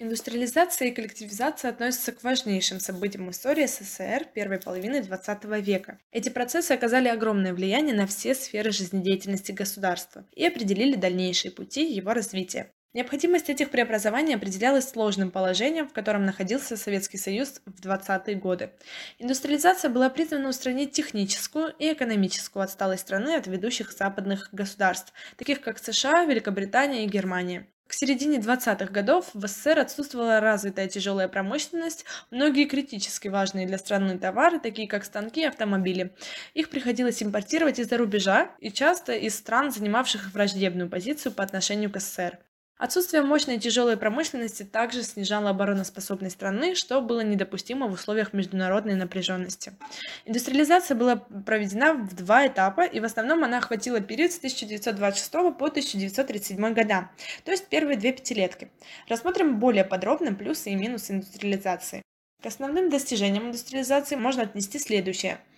Индустриализация и коллективизация относятся к важнейшим событиям истории СССР первой половины XX века. Эти процессы оказали огромное влияние на все сферы жизнедеятельности государства и определили дальнейшие пути его развития. Необходимость этих преобразований определялась сложным положением, в котором находился Советский Союз в 20-е годы. Индустриализация была призвана устранить техническую и экономическую отсталость страны от ведущих западных государств, таких как США, Великобритания и Германия. К середине 20-х годов в СССР отсутствовала развитая тяжелая промышленность, многие критически важные для страны товары, такие как станки и автомобили. Их приходилось импортировать из-за рубежа и часто из стран, занимавших враждебную позицию по отношению к СССР. Отсутствие мощной тяжелой промышленности также снижало обороноспособность страны, что было недопустимо в условиях международной напряженности. Индустриализация была проведена в два этапа, и в основном она охватила период с 1926 по 1937 года, то есть первые две пятилетки. Рассмотрим более подробно плюсы и минусы индустриализации. К основным достижениям индустриализации можно отнести следующее –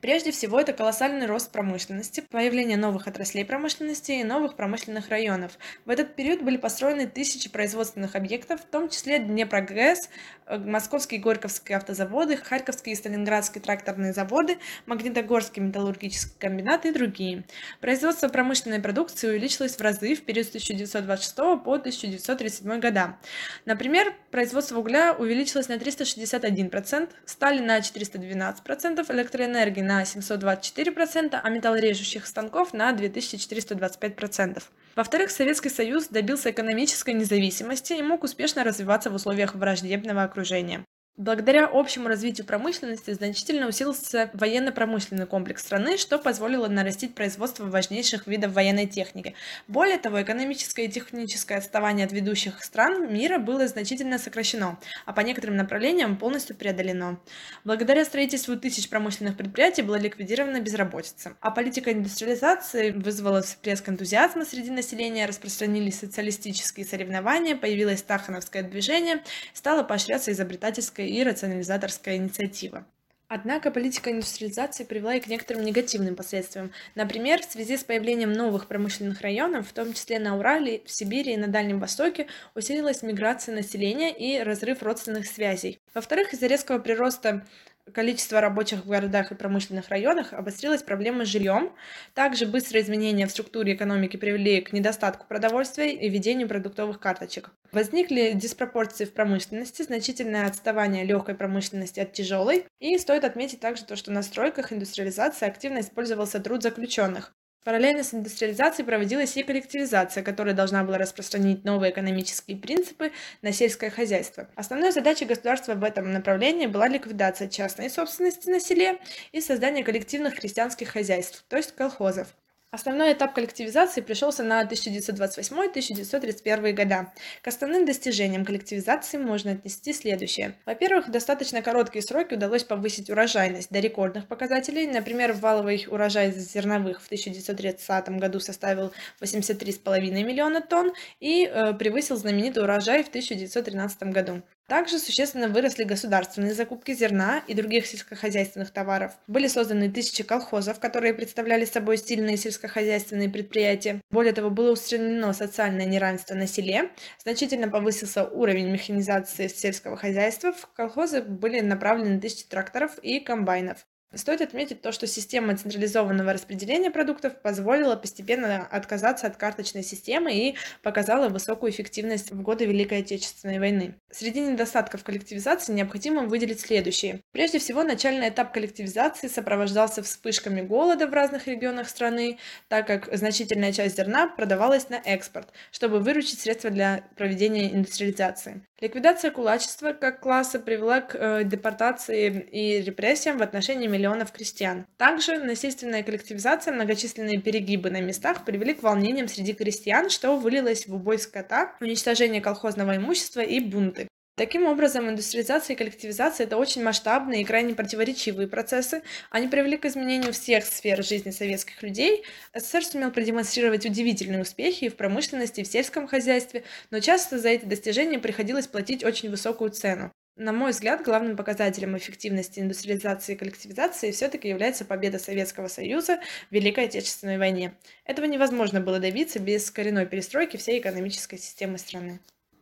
Прежде всего, это колоссальный рост промышленности, появление новых отраслей промышленности и новых промышленных районов. В этот период были построены тысячи производственных объектов, в том числе Днепрогресс, э, Московские и Горьковские автозаводы, Харьковские и Сталинградские тракторные заводы, Магнитогорский металлургический комбинат и другие. Производство промышленной продукции увеличилось в разы в период с 1926 по 1937 года. Например, производство угля увеличилось на 361%, стали на 412%, электроэнергии на 724%, а металлорежущих станков на 2425%. Во-вторых, Советский Союз добился экономической независимости и мог успешно развиваться в условиях враждебного окружения. Благодаря общему развитию промышленности значительно усилился военно-промышленный комплекс страны, что позволило нарастить производство важнейших видов военной техники. Более того, экономическое и техническое отставание от ведущих стран мира было значительно сокращено, а по некоторым направлениям полностью преодолено. Благодаря строительству тысяч промышленных предприятий была ликвидирована безработица, а политика индустриализации вызвала всплеск энтузиазма среди населения, распространились социалистические соревнования, появилось тахановское движение, стало поощряться изобретательское и рационализаторская инициатива. Однако политика индустриализации привела и к некоторым негативным последствиям. Например, в связи с появлением новых промышленных районов, в том числе на Урале, в Сибири и на Дальнем Востоке, усилилась миграция населения и разрыв родственных связей. Во-вторых, из-за резкого прироста количество рабочих в городах и промышленных районах обострилась проблема с жильем. Также быстрые изменения в структуре экономики привели к недостатку продовольствия и введению продуктовых карточек. Возникли диспропорции в промышленности, значительное отставание легкой промышленности от тяжелой. И стоит отметить также то, что на стройках индустриализации активно использовался труд заключенных. Параллельно с индустриализацией проводилась и коллективизация, которая должна была распространить новые экономические принципы на сельское хозяйство. Основной задачей государства в этом направлении была ликвидация частной собственности на селе и создание коллективных крестьянских хозяйств, то есть колхозов. Основной этап коллективизации пришелся на 1928-1931 года. К основным достижениям коллективизации можно отнести следующее. Во-первых, достаточно короткие сроки удалось повысить урожайность до рекордных показателей. Например, валовый урожай зерновых в 1930 году составил 83,5 миллиона тонн и э, превысил знаменитый урожай в 1913 году. Также существенно выросли государственные закупки зерна и других сельскохозяйственных товаров. Были созданы тысячи колхозов, которые представляли собой сильные сельскохозяйственные предприятия. Более того, было устранено социальное неравенство на селе, значительно повысился уровень механизации сельского хозяйства, в колхозы были направлены тысячи тракторов и комбайнов. Стоит отметить то, что система централизованного распределения продуктов позволила постепенно отказаться от карточной системы и показала высокую эффективность в годы Великой Отечественной войны. Среди недостатков коллективизации необходимо выделить следующие. Прежде всего, начальный этап коллективизации сопровождался вспышками голода в разных регионах страны, так как значительная часть зерна продавалась на экспорт, чтобы выручить средства для проведения индустриализации. Ликвидация кулачества как класса привела к э, депортации и репрессиям в отношении миллионов крестьян. Также насильственная коллективизация, многочисленные перегибы на местах привели к волнениям среди крестьян, что вылилось в убой скота, уничтожение колхозного имущества и бунты. Таким образом, индустриализация и коллективизация – это очень масштабные и крайне противоречивые процессы. Они привели к изменению всех сфер жизни советских людей. СССР сумел продемонстрировать удивительные успехи и в промышленности, и в сельском хозяйстве, но часто за эти достижения приходилось платить очень высокую цену. На мой взгляд, главным показателем эффективности индустриализации и коллективизации все-таки является победа Советского Союза в Великой Отечественной войне. Этого невозможно было добиться без коренной перестройки всей экономической системы страны.